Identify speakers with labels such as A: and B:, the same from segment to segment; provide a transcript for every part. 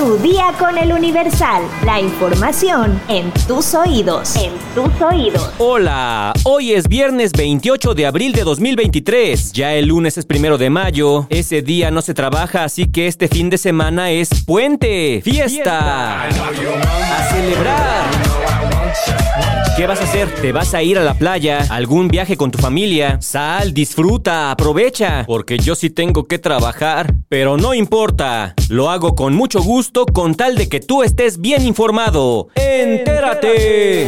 A: Tu día con el Universal. La información en tus oídos. En tus oídos.
B: Hola, hoy es viernes 28 de abril de 2023. Ya el lunes es primero de mayo. Ese día no se trabaja, así que este fin de semana es puente. Fiesta. A celebrar. ¿Qué vas a hacer? ¿Te vas a ir a la playa? ¿Algún viaje con tu familia? Sal, disfruta, aprovecha. Porque yo sí tengo que trabajar. Pero no importa. Lo hago con mucho gusto con tal de que tú estés bien informado. ¡Entérate!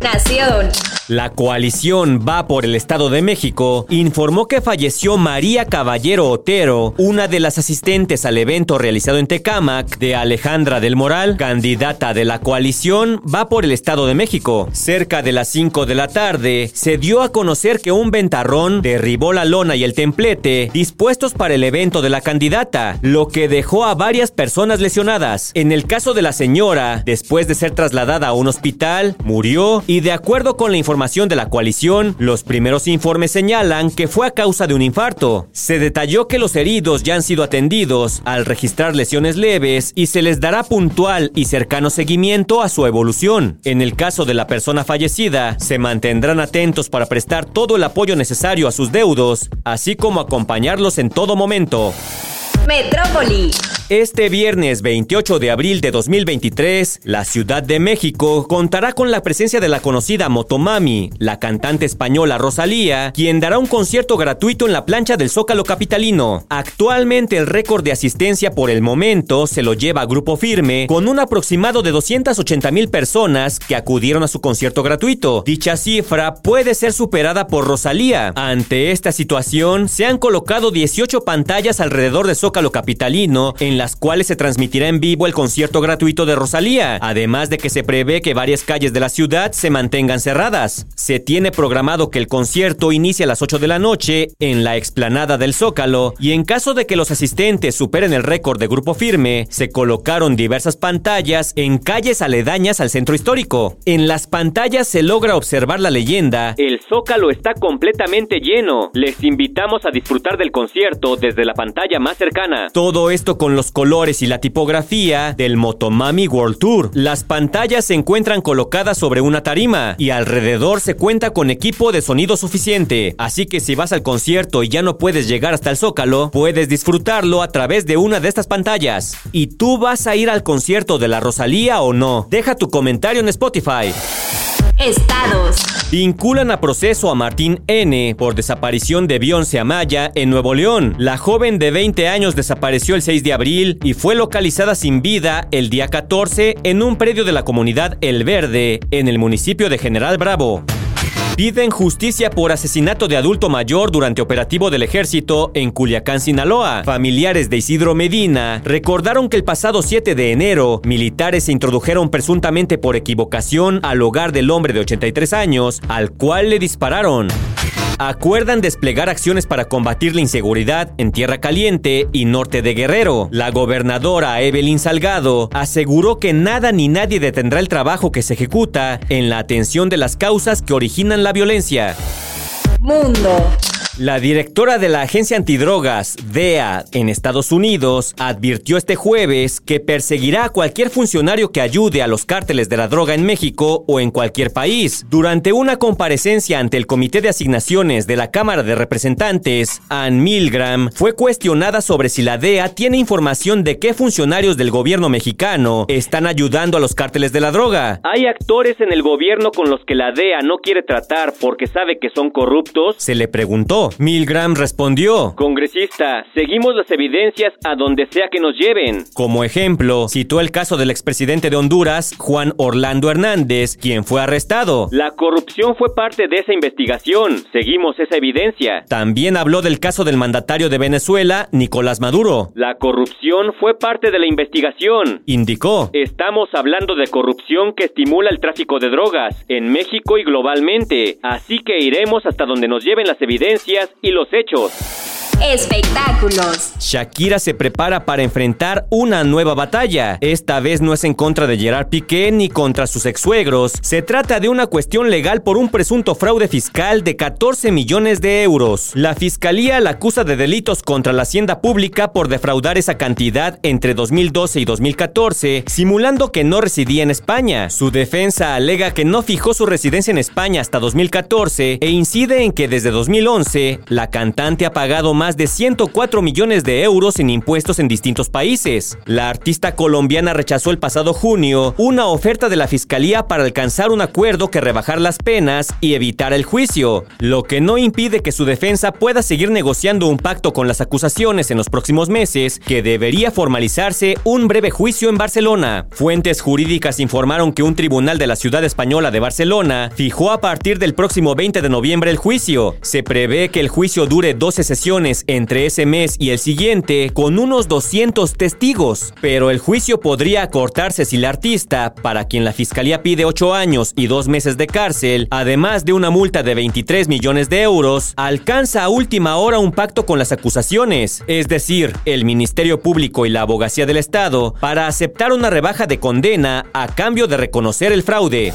A: Nación.
B: La coalición Va por el Estado de México informó que falleció María Caballero Otero, una de las asistentes al evento realizado en Tecámac de Alejandra del Moral, candidata de la coalición Va por el Estado de México. Cerca de las 5 de la tarde, se dio a conocer que un ventarrón derribó la lona y el templete dispuestos para el evento de la candidata, lo que dejó a varias personas lesionadas. En el caso de la señora, después de ser trasladada a un hospital, murió y de acuerdo con la información de la coalición, los primeros informes señalan que fue a causa de un infarto. Se detalló que los heridos ya han sido atendidos al registrar lesiones leves y se les dará puntual y cercano seguimiento a su evolución. En el caso de la persona fallecida, se mantendrán atentos para prestar todo el apoyo necesario a sus deudos, así como acompañarlos en todo momento.
A: Metrópoli.
B: Este viernes 28 de abril de 2023, la Ciudad de México contará con la presencia de la conocida Motomami, la cantante española Rosalía, quien dará un concierto gratuito en la plancha del Zócalo Capitalino. Actualmente el récord de asistencia por el momento se lo lleva Grupo Firme, con un aproximado de 280 mil personas que acudieron a su concierto gratuito. Dicha cifra puede ser superada por Rosalía. Ante esta situación, se han colocado 18 pantallas alrededor del Zócalo Capitalino en las cuales se transmitirá en vivo el concierto gratuito de Rosalía, además de que se prevé que varias calles de la ciudad se mantengan cerradas. Se tiene programado que el concierto inicie a las 8 de la noche en la explanada del Zócalo y en caso de que los asistentes superen el récord de grupo firme, se colocaron diversas pantallas en calles aledañas al centro histórico. En las pantallas se logra observar la leyenda El Zócalo está completamente lleno. Les invitamos a disfrutar del concierto desde la pantalla más cercana. Todo esto con los colores y la tipografía del Motomami World Tour. Las pantallas se encuentran colocadas sobre una tarima y alrededor se cuenta con equipo de sonido suficiente. Así que si vas al concierto y ya no puedes llegar hasta el Zócalo, puedes disfrutarlo a través de una de estas pantallas. ¿Y tú vas a ir al concierto de la Rosalía o no? Deja tu comentario en Spotify.
A: Estados.
B: Vinculan a proceso a Martín N. por desaparición de Beyoncé Amaya en Nuevo León. La joven de 20 años desapareció el 6 de abril y fue localizada sin vida el día 14 en un predio de la comunidad El Verde, en el municipio de General Bravo. Piden justicia por asesinato de adulto mayor durante operativo del ejército en Culiacán, Sinaloa. Familiares de Isidro Medina recordaron que el pasado 7 de enero, militares se introdujeron presuntamente por equivocación al hogar del hombre de 83 años, al cual le dispararon acuerdan desplegar acciones para combatir la inseguridad en Tierra Caliente y norte de Guerrero. La gobernadora Evelyn Salgado aseguró que nada ni nadie detendrá el trabajo que se ejecuta en la atención de las causas que originan la violencia.
A: Mundo.
B: La directora de la agencia antidrogas, DEA, en Estados Unidos, advirtió este jueves que perseguirá a cualquier funcionario que ayude a los cárteles de la droga en México o en cualquier país. Durante una comparecencia ante el Comité de Asignaciones de la Cámara de Representantes, Ann Milgram fue cuestionada sobre si la DEA tiene información de qué funcionarios del gobierno mexicano están ayudando a los cárteles de la droga. Hay actores en el gobierno con los que la DEA no quiere tratar porque sabe que son corruptos. Se le preguntó. Milgram respondió, Congresista, seguimos las evidencias a donde sea que nos lleven. Como ejemplo, citó el caso del expresidente de Honduras, Juan Orlando Hernández, quien fue arrestado. La corrupción fue parte de esa investigación. Seguimos esa evidencia. También habló del caso del mandatario de Venezuela, Nicolás Maduro. La corrupción fue parte de la investigación. Indicó, estamos hablando de corrupción que estimula el tráfico de drogas en México y globalmente. Así que iremos hasta donde nos lleven las evidencias y los hechos.
A: Espectáculos.
B: Shakira se prepara para enfrentar una nueva batalla. Esta vez no es en contra de Gerard Piqué ni contra sus ex-suegros. Se trata de una cuestión legal por un presunto fraude fiscal de 14 millones de euros. La fiscalía la acusa de delitos contra la hacienda pública por defraudar esa cantidad entre 2012 y 2014, simulando que no residía en España. Su defensa alega que no fijó su residencia en España hasta 2014 e incide en que desde 2011 la cantante ha pagado más de 104 millones de euros en impuestos en distintos países. La artista colombiana rechazó el pasado junio una oferta de la fiscalía para alcanzar un acuerdo que rebajar las penas y evitar el juicio, lo que no impide que su defensa pueda seguir negociando un pacto con las acusaciones en los próximos meses, que debería formalizarse un breve juicio en Barcelona. Fuentes jurídicas informaron que un tribunal de la ciudad española de Barcelona fijó a partir del próximo 20 de noviembre el juicio. Se prevé que el juicio dure 12 sesiones entre ese mes y el siguiente, con unos 200 testigos. Pero el juicio podría acortarse si la artista, para quien la fiscalía pide 8 años y 2 meses de cárcel, además de una multa de 23 millones de euros, alcanza a última hora un pacto con las acusaciones, es decir, el Ministerio Público y la Abogacía del Estado, para aceptar una rebaja de condena a cambio de reconocer el fraude.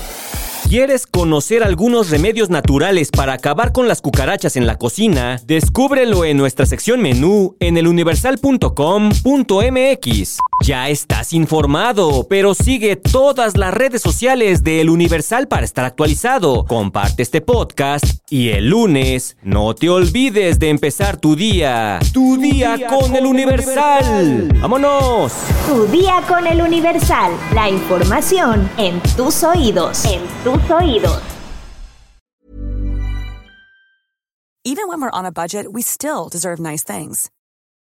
B: ¿Quieres conocer algunos remedios naturales para acabar con las cucarachas en la cocina? Descúbrelo en nuestra sección menú en eluniversal.com.mx. Ya estás informado, pero sigue todas las redes sociales de El Universal para estar actualizado. Comparte este podcast y el lunes no te olvides de empezar tu día. Tu, día, con, El Universal. ¡Vámonos!
A: Tu día con El Universal. La información en tus oídos. En tus oídos.
C: Even when we're on a budget, we still deserve nice things.